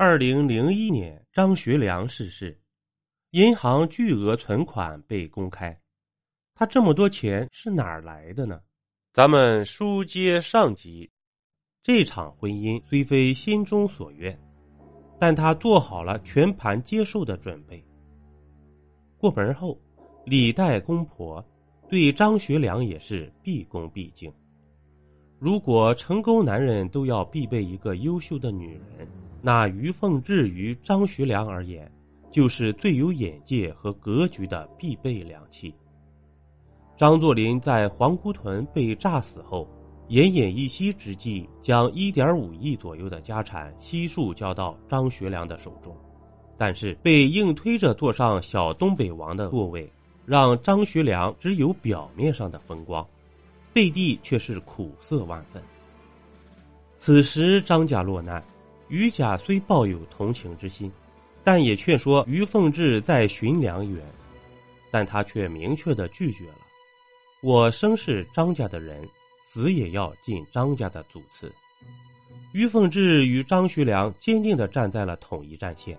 二零零一年，张学良逝世，银行巨额存款被公开。他这么多钱是哪儿来的呢？咱们书接上集，这场婚姻虽非心中所愿，但他做好了全盘接受的准备。过门后，礼待公婆，对张学良也是毕恭毕敬。如果成功男人都要必备一个优秀的女人。那于凤至于张学良而言，就是最有眼界和格局的必备良器。张作霖在黄姑屯被炸死后，奄奄一息之际，将一点五亿左右的家产悉数交到张学良的手中，但是被硬推着坐上小东北王的座位，让张学良只有表面上的风光，背地却是苦涩万分。此时张家落难。于甲虽抱有同情之心，但也劝说于凤至再寻良缘，但他却明确的拒绝了。我生是张家的人，死也要进张家的祖祠。于凤至与张学良坚定的站在了统一战线，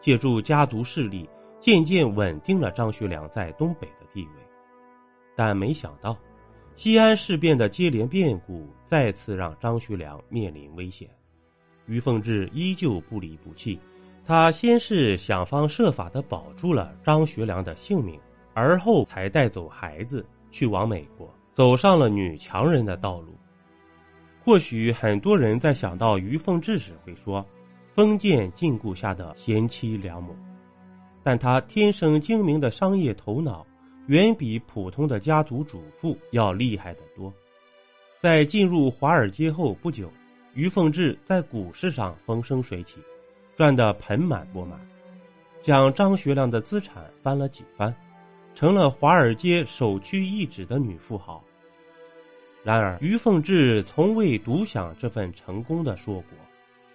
借助家族势力，渐渐稳定了张学良在东北的地位。但没想到，西安事变的接连变故再次让张学良面临危险。于凤至依旧不离不弃，他先是想方设法的保住了张学良的性命，而后才带走孩子去往美国，走上了女强人的道路。或许很多人在想到于凤至时会说，封建禁锢下的贤妻良母，但他天生精明的商业头脑，远比普通的家族主妇要厉害得多。在进入华尔街后不久。于凤至在股市上风生水起，赚得盆满钵满，将张学良的资产翻了几番，成了华尔街首屈一指的女富豪。然而，于凤至从未独享这份成功的硕果，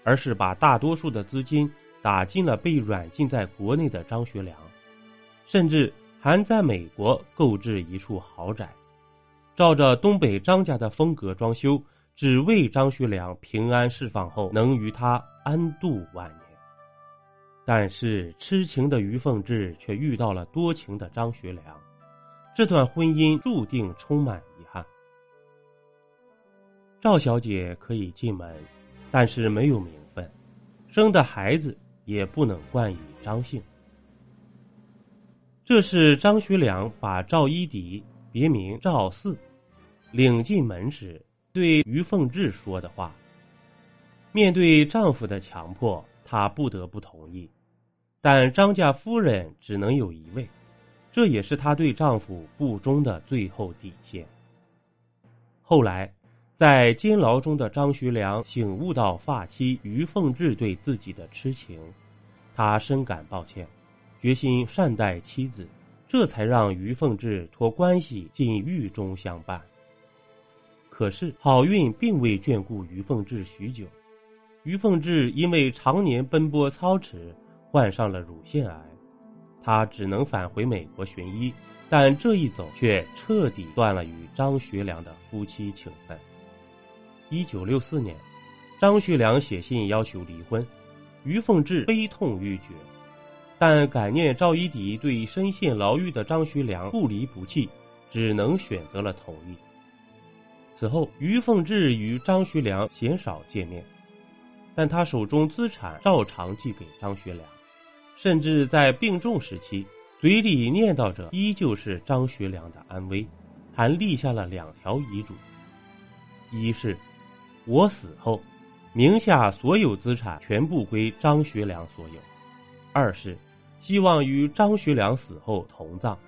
而是把大多数的资金打进了被软禁在国内的张学良，甚至还在美国购置一处豪宅，照着东北张家的风格装修。只为张学良平安释放后能与他安度晚年。但是痴情的于凤至却遇到了多情的张学良，这段婚姻注定充满遗憾。赵小姐可以进门，但是没有名分，生的孩子也不能冠以张姓。这是张学良把赵一迪（别名赵四）领进门时。对于凤至说的话，面对丈夫的强迫，她不得不同意。但张家夫人只能有一位，这也是她对丈夫不忠的最后底线。后来，在监牢中的张学良醒悟到发妻于凤至对自己的痴情，他深感抱歉，决心善待妻子，这才让于凤至托关系进狱中相伴。可是好运并未眷顾于凤至许久，于凤至因为常年奔波操持，患上了乳腺癌，她只能返回美国寻医。但这一走却彻底断了与张学良的夫妻情分。一九六四年，张学良写信要求离婚，于凤至悲痛欲绝，但感念赵一荻对深陷牢狱的张学良不离不弃，只能选择了同意。此后，于凤至与张学良鲜少见面，但他手中资产照常寄给张学良，甚至在病重时期，嘴里念叨着依旧是张学良的安危，还立下了两条遗嘱：一是，我死后，名下所有资产全部归张学良所有；二是，希望与张学良死后同葬。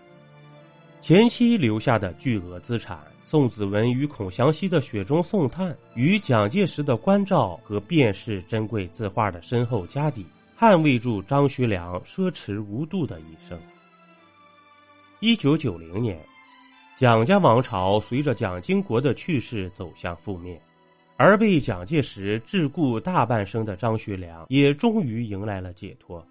前妻留下的巨额资产。宋子文与孔祥熙的雪中送炭，与蒋介石的关照和卞氏珍贵字画的深厚家底，捍卫住张学良奢侈无度的一生。一九九零年，蒋家王朝随着蒋经国的去世走向覆灭，而被蒋介石桎梏大半生的张学良也终于迎来了解脱。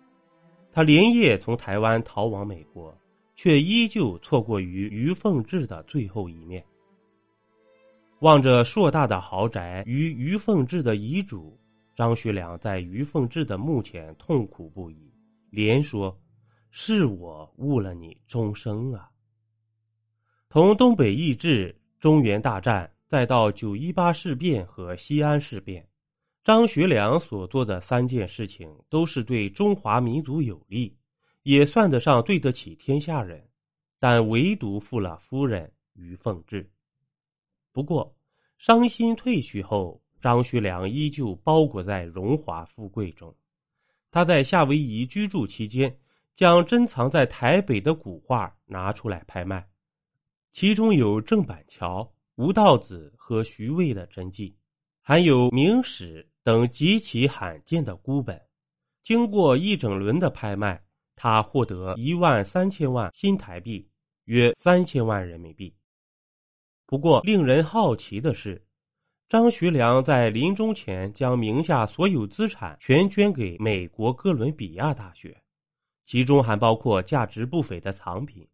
他连夜从台湾逃往美国，却依旧错过于于凤至的最后一面。望着硕大的豪宅与于凤至的遗嘱，张学良在于凤至的墓前痛苦不已，连说：“是我误了你终生啊！”从东北易帜、中原大战，再到九一八事变和西安事变，张学良所做的三件事情都是对中华民族有利，也算得上对得起天下人，但唯独负了夫人于凤至。不过，伤心褪去后。张学良依旧包裹在荣华富贵中。他在夏威夷居住期间，将珍藏在台北的古画拿出来拍卖，其中有郑板桥、吴道子和徐渭的真迹，还有明史等极其罕见的孤本。经过一整轮的拍卖，他获得一万三千万新台币，约三千万人民币。不过，令人好奇的是。张学良在临终前将名下所有资产全捐给美国哥伦比亚大学，其中还包括价值不菲的藏品。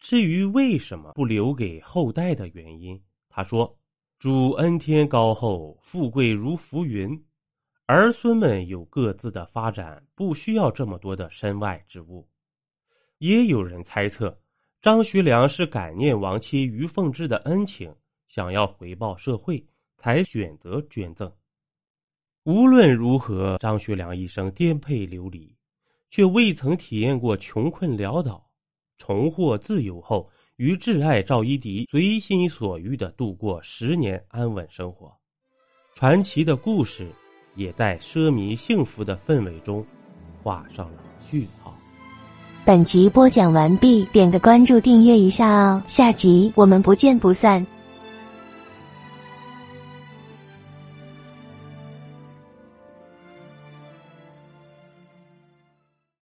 至于为什么不留给后代的原因，他说：“主恩天高厚，富贵如浮云，儿孙们有各自的发展，不需要这么多的身外之物。”也有人猜测，张学良是感念亡妻于凤至的恩情，想要回报社会。才选择捐赠。无论如何，张学良一生颠沛流离，却未曾体验过穷困潦倒。重获自由后，与挚爱赵一荻随心所欲的度过十年安稳生活。传奇的故事也在奢靡幸福的氛围中画上了句号。本集播讲完毕，点个关注，订阅一下哦，下集我们不见不散。